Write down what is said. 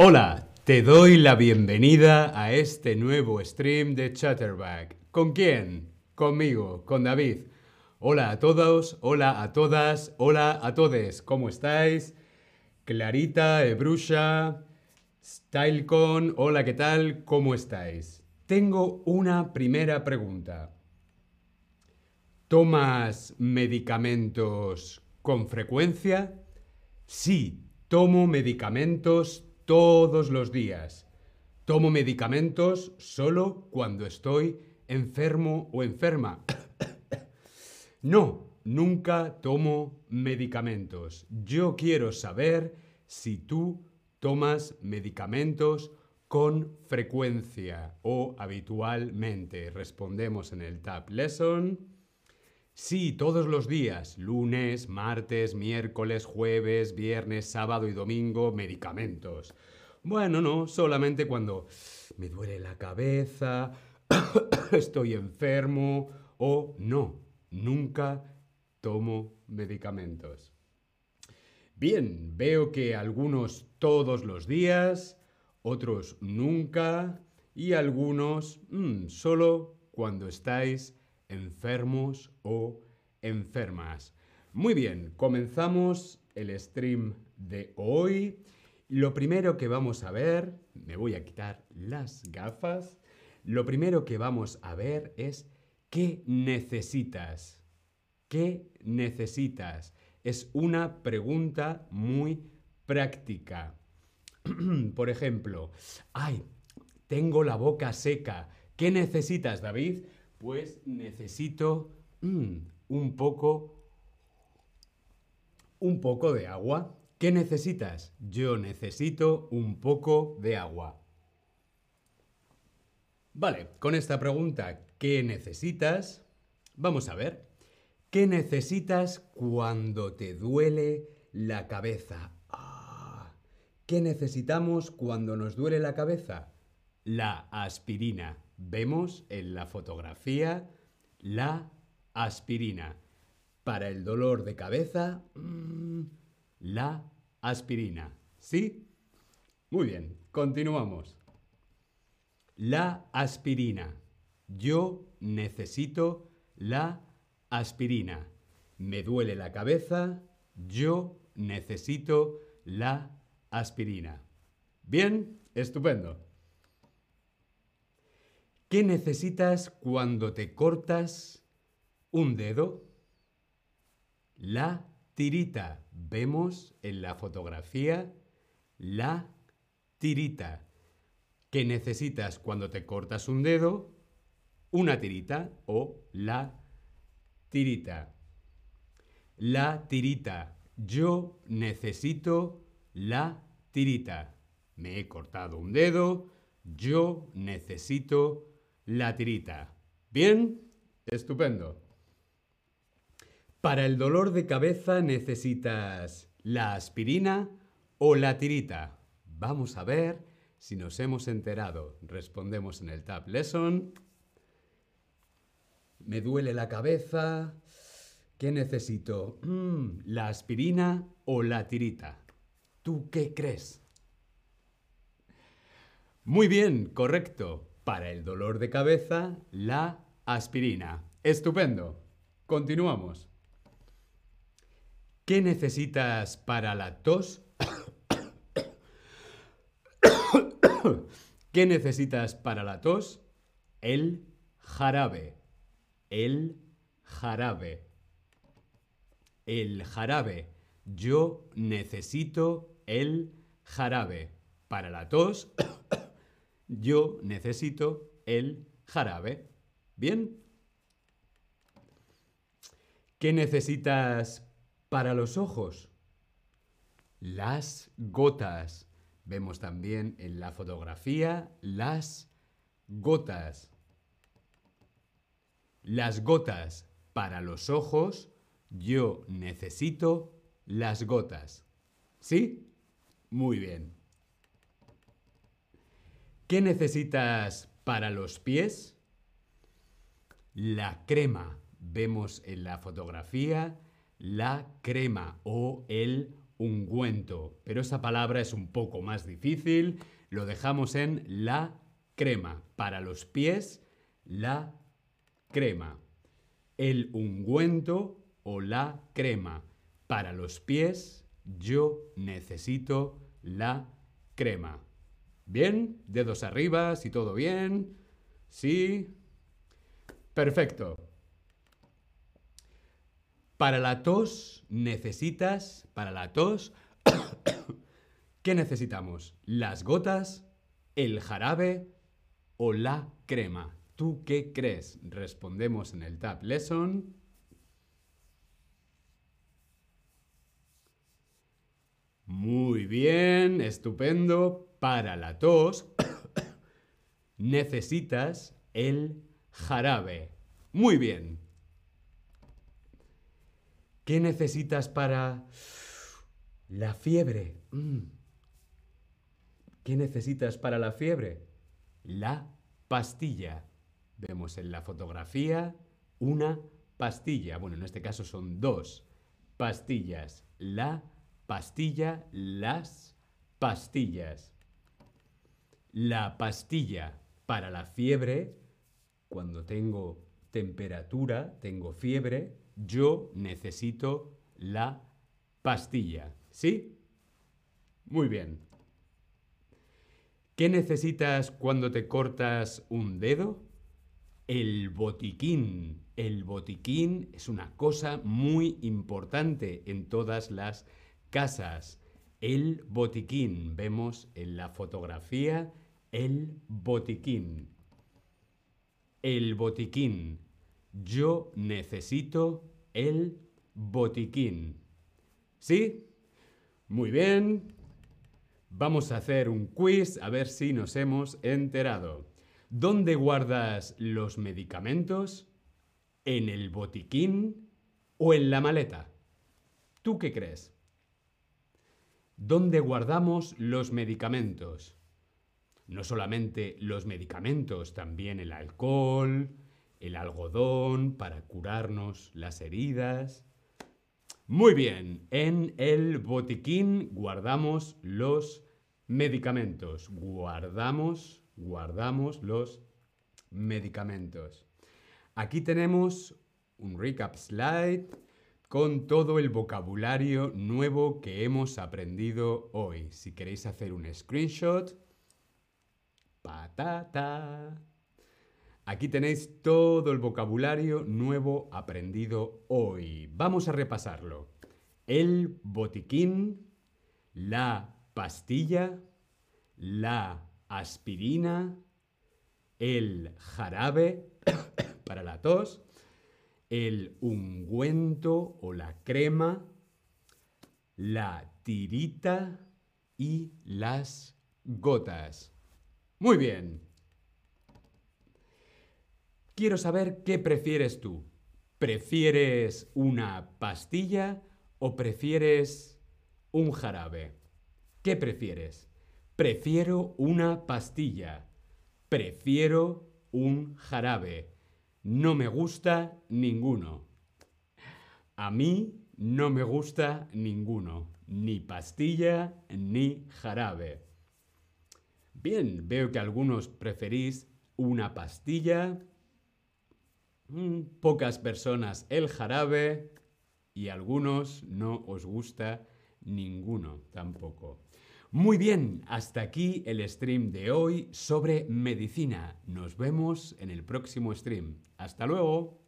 Hola, te doy la bienvenida a este nuevo stream de Chatterback. ¿Con quién? Conmigo, con David. Hola a todos, hola a todas, hola a todes. ¿Cómo estáis? Clarita, Ebrusha, Stylecon, hola, ¿qué tal? ¿Cómo estáis? Tengo una primera pregunta. ¿Tomas medicamentos con frecuencia? Sí, tomo medicamentos todos los días. Tomo medicamentos solo cuando estoy enfermo o enferma. no, nunca tomo medicamentos. Yo quiero saber si tú tomas medicamentos con frecuencia o habitualmente. Respondemos en el Tab Lesson. Sí, todos los días, lunes, martes, miércoles, jueves, viernes, sábado y domingo, medicamentos. Bueno, no, solamente cuando me duele la cabeza, estoy enfermo o no, nunca tomo medicamentos. Bien, veo que algunos todos los días, otros nunca y algunos mm, solo cuando estáis enfermos o enfermas. Muy bien, comenzamos el stream de hoy. Lo primero que vamos a ver, me voy a quitar las gafas, lo primero que vamos a ver es qué necesitas. ¿Qué necesitas? Es una pregunta muy práctica. Por ejemplo, ay, tengo la boca seca. ¿Qué necesitas, David? Pues necesito mm, un poco un poco de agua. ¿Qué necesitas? Yo necesito un poco de agua. Vale, con esta pregunta, ¿qué necesitas? Vamos a ver. ¿Qué necesitas cuando te duele la cabeza? Ah, ¿Qué necesitamos cuando nos duele la cabeza? La aspirina. Vemos en la fotografía la aspirina. Para el dolor de cabeza, mm, la aspirina. ¿Sí? Muy bien, continuamos. La aspirina. Yo necesito la aspirina. Me duele la cabeza. Yo necesito la aspirina. Bien, estupendo. ¿Qué necesitas cuando te cortas un dedo? La tirita. Vemos en la fotografía la tirita. ¿Qué necesitas cuando te cortas un dedo? Una tirita o la tirita. La tirita. Yo necesito la tirita. Me he cortado un dedo. Yo necesito la tirita. ¿Bien? Estupendo. Para el dolor de cabeza necesitas la aspirina o la tirita. Vamos a ver si nos hemos enterado. Respondemos en el Tab Lesson. Me duele la cabeza. ¿Qué necesito? Mm, ¿La aspirina o la tirita? ¿Tú qué crees? Muy bien, correcto para el dolor de cabeza, la aspirina. Estupendo. Continuamos. ¿Qué necesitas para la tos? ¿Qué necesitas para la tos? El jarabe. El jarabe. El jarabe. Yo necesito el jarabe. Para la tos yo necesito el jarabe. ¿Bien? ¿Qué necesitas para los ojos? Las gotas. Vemos también en la fotografía las gotas. Las gotas para los ojos, yo necesito las gotas. ¿Sí? Muy bien. ¿Qué necesitas para los pies? La crema. Vemos en la fotografía la crema o el ungüento. Pero esa palabra es un poco más difícil. Lo dejamos en la crema. Para los pies, la crema. El ungüento o la crema. Para los pies, yo necesito la crema. ¿Bien? Dedos arriba, si todo bien. Sí. Perfecto. Para la tos necesitas, para la tos, ¿qué necesitamos? ¿Las gotas, el jarabe o la crema? ¿Tú qué crees? Respondemos en el Tab Lesson. Muy bien, estupendo. Para la tos necesitas el jarabe. Muy bien. ¿Qué necesitas para la fiebre? Mm. ¿Qué necesitas para la fiebre? La pastilla. Vemos en la fotografía una pastilla. Bueno, en este caso son dos pastillas. La pastilla, las pastillas. La pastilla para la fiebre, cuando tengo temperatura, tengo fiebre, yo necesito la pastilla. ¿Sí? Muy bien. ¿Qué necesitas cuando te cortas un dedo? El botiquín. El botiquín es una cosa muy importante en todas las casas. El botiquín. Vemos en la fotografía el botiquín. El botiquín. Yo necesito el botiquín. ¿Sí? Muy bien. Vamos a hacer un quiz a ver si nos hemos enterado. ¿Dónde guardas los medicamentos? ¿En el botiquín o en la maleta? ¿Tú qué crees? ¿Dónde guardamos los medicamentos? No solamente los medicamentos, también el alcohol, el algodón para curarnos las heridas. Muy bien, en el botiquín guardamos los medicamentos. Guardamos, guardamos los medicamentos. Aquí tenemos un recap slide con todo el vocabulario nuevo que hemos aprendido hoy. Si queréis hacer un screenshot, patata. Aquí tenéis todo el vocabulario nuevo aprendido hoy. Vamos a repasarlo. El botiquín, la pastilla, la aspirina, el jarabe para la tos, el ungüento o la crema, la tirita y las gotas. Muy bien. Quiero saber qué prefieres tú. ¿Prefieres una pastilla o prefieres un jarabe? ¿Qué prefieres? Prefiero una pastilla. Prefiero un jarabe. No me gusta ninguno. A mí no me gusta ninguno. Ni pastilla ni jarabe. Bien, veo que algunos preferís una pastilla Mm, pocas personas el jarabe y algunos no os gusta ninguno tampoco. Muy bien, hasta aquí el stream de hoy sobre medicina. Nos vemos en el próximo stream. Hasta luego.